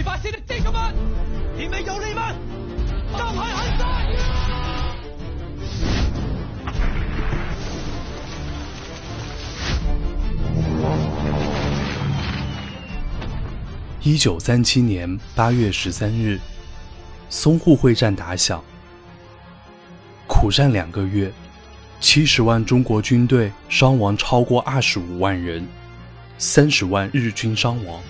没发现的这个吗？你们有理吗？上海还在！一九三七年八月十三日，淞沪会战打响，苦战两个月，七十万中国军队伤亡超过二十五万人，三十万日军伤亡。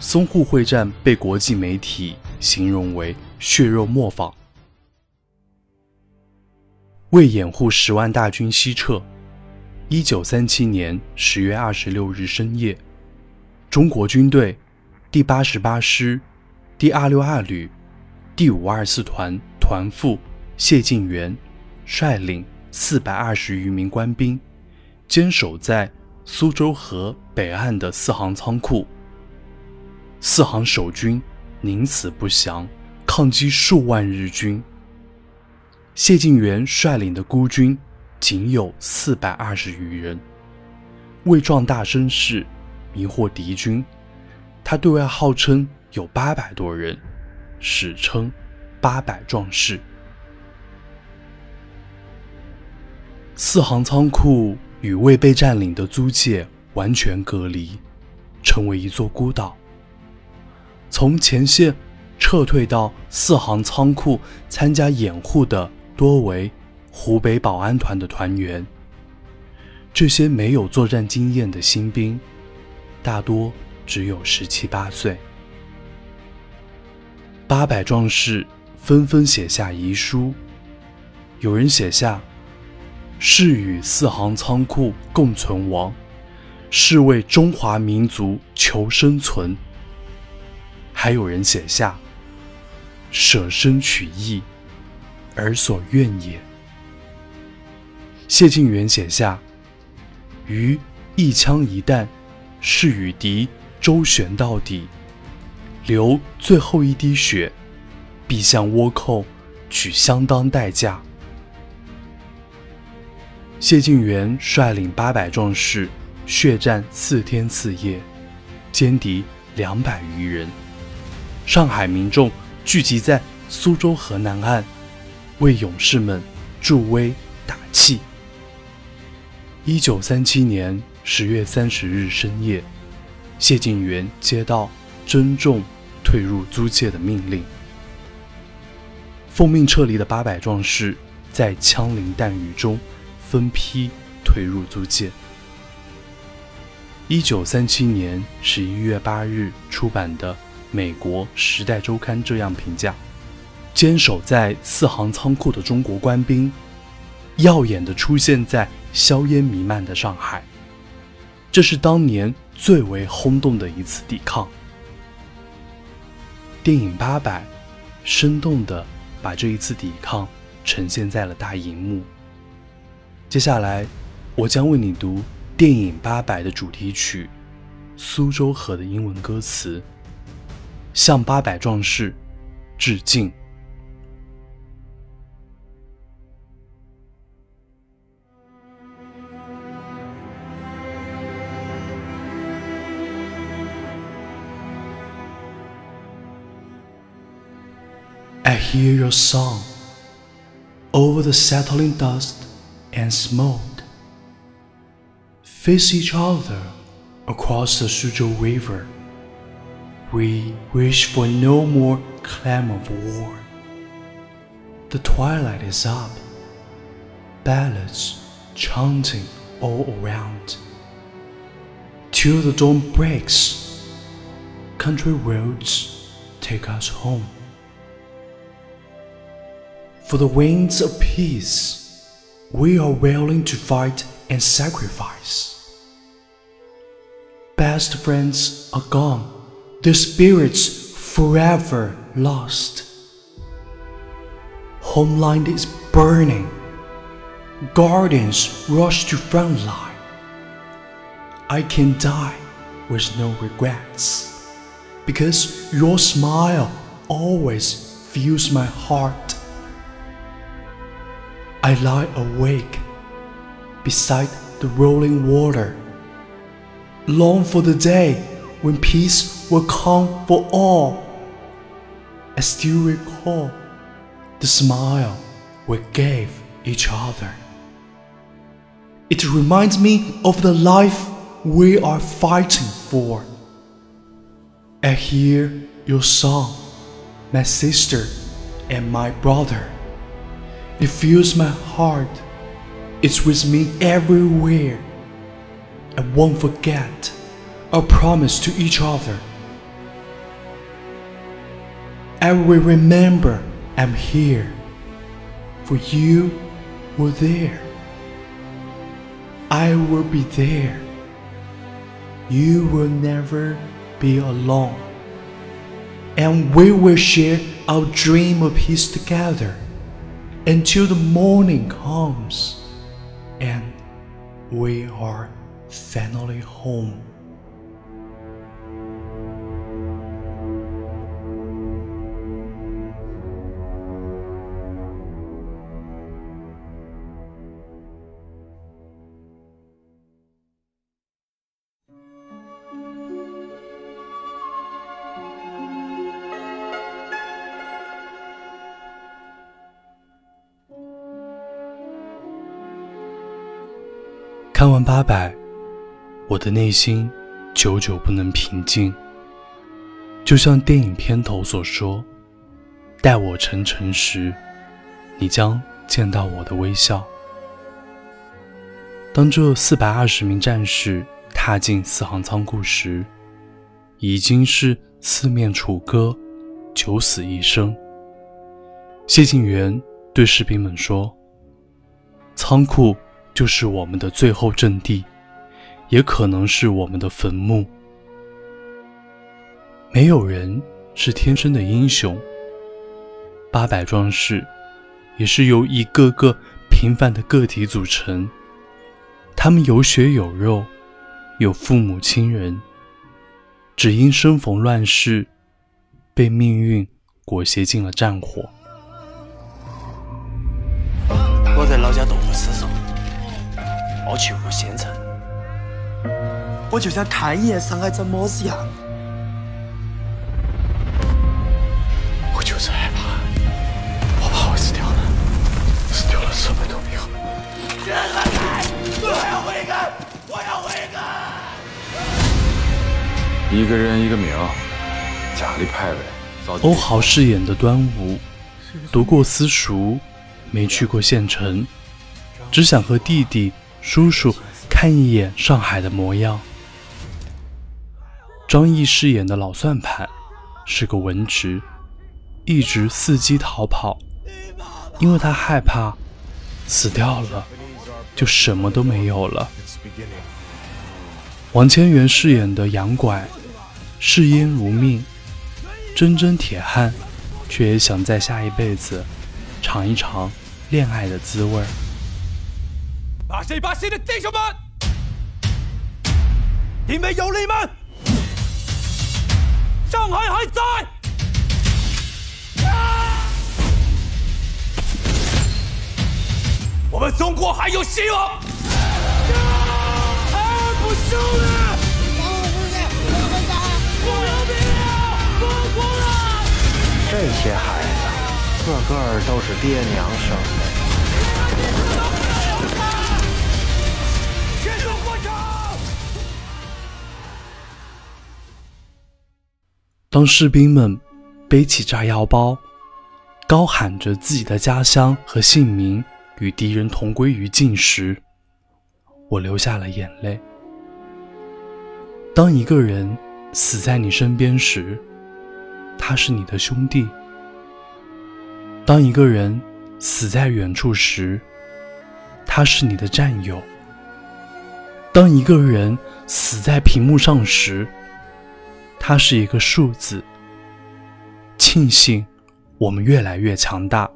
淞沪会战被国际媒体形容为“血肉磨坊”。为掩护十万大军西撤，一九三七年十月二十六日深夜，中国军队。第八十八师、第二六二旅、第五二四团团副谢晋元率领四百二十余名官兵，坚守在苏州河北岸的四行仓库。四行守军宁死不降，抗击数万日军。谢晋元率领的孤军仅有四百二十余人，为壮大声势，迷惑敌军。他对外号称有八百多人，史称“八百壮士”。四行仓库与未被占领的租界完全隔离，成为一座孤岛。从前线撤退到四行仓库参加掩护的多为湖北保安团的团员。这些没有作战经验的新兵，大多。只有十七八岁，八百壮士纷纷写下遗书。有人写下：“誓与四行仓库共存亡，誓为中华民族求生存。”还有人写下：“舍身取义，而所愿也。”谢晋元写下：“于一枪一弹，是与敌。”周旋到底，流最后一滴血，必向倭寇取相当代价。谢晋元率领八百壮士，血战四天四夜，歼敌两百余人。上海民众聚集在苏州河南岸，为勇士们助威打气。一九三七年十月三十日深夜。谢晋元接到征众退入租界的命令，奉命撤离的八百壮士在枪林弹雨中分批退入租界。一九三七年十一月八日出版的美国《时代周刊》这样评价：坚守在四行仓库的中国官兵，耀眼地出现在硝烟弥漫的上海。这是当年。最为轰动的一次抵抗。电影《八百》生动地把这一次抵抗呈现在了大荧幕。接下来，我将为你读电影《八百》的主题曲《苏州河》的英文歌词，向八百壮士致敬。I hear your song over the settling dust and smoke. Face each other across the Suzhou River. We wish for no more clamor of war. The twilight is up, ballads chanting all around. Till the dawn breaks, country roads take us home. For the winds of peace, we are willing to fight and sacrifice. Best friends are gone, their spirits forever lost. Homeland is burning, guardians rush to front line. I can die with no regrets, because your smile always fills my heart. I lie awake beside the rolling water, long for the day when peace will come for all. I still recall the smile we gave each other. It reminds me of the life we are fighting for. I hear your song, my sister and my brother. It fills my heart. It's with me everywhere. I won't forget our promise to each other. I will remember I'm here, for you were there. I will be there. You will never be alone. And we will share our dream of peace together until the morning comes and we are finally home. 看完八百，我的内心久久不能平静。就像电影片头所说：“待我成尘时，你将见到我的微笑。”当这四百二十名战士踏进四行仓库时，已经是四面楚歌，九死一生。谢晋元对士兵们说：“仓库。”就是我们的最后阵地，也可能是我们的坟墓。没有人是天生的英雄，八百壮士也是由一个个平凡的个体组成。他们有血有肉，有父母亲人，只因生逢乱世，被命运裹挟进了战火。我在老家东湖死上。我去过县城，我就想看一眼上海怎么子样。我就是害怕，我怕我死掉了，死掉了什么都没有。我要悔改！我要悔改！一个人一个名，家里派位。欧豪饰演的端午，读过私塾，没去过县城，只想和弟弟。叔叔看一眼上海的模样。张译饰演的老算盘是个文职，一直伺机逃跑，因为他害怕死掉了就什么都没有了。王千源饰演的杨拐嗜烟如命，铮铮铁汉，却也想在下一辈子尝一尝恋爱的滋味儿。八十八师的弟兄们，因为有你们，上海还在，我们中国还有希望，还不输了！这些孩子，个个都是爹娘生的。当士兵们背起炸药包，高喊着自己的家乡和姓名与敌人同归于尽时，我流下了眼泪。当一个人死在你身边时，他是你的兄弟；当一个人死在远处时，他是你的战友；当一个人死在屏幕上时，它是一个数字。庆幸我们越来越强大，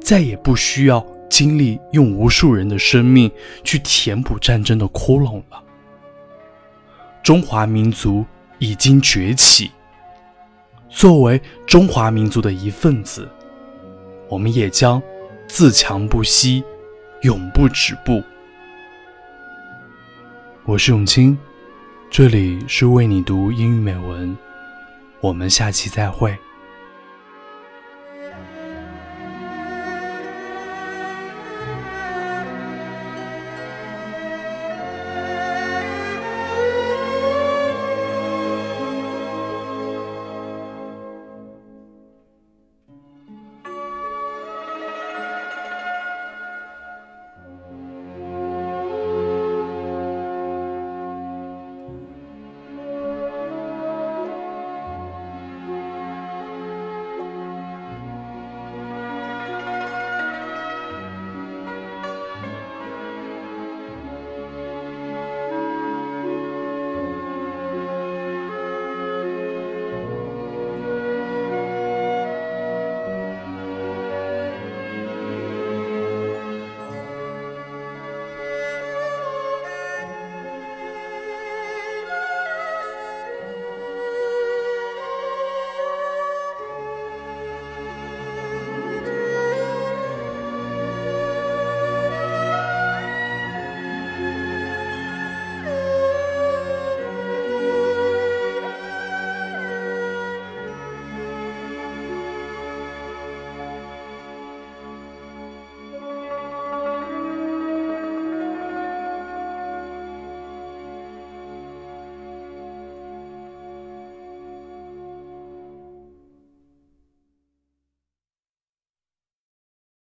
再也不需要经历用无数人的生命去填补战争的窟窿了。中华民族已经崛起。作为中华民族的一份子，我们也将自强不息，永不止步。我是永清，这里是为你读英语美文，我们下期再会。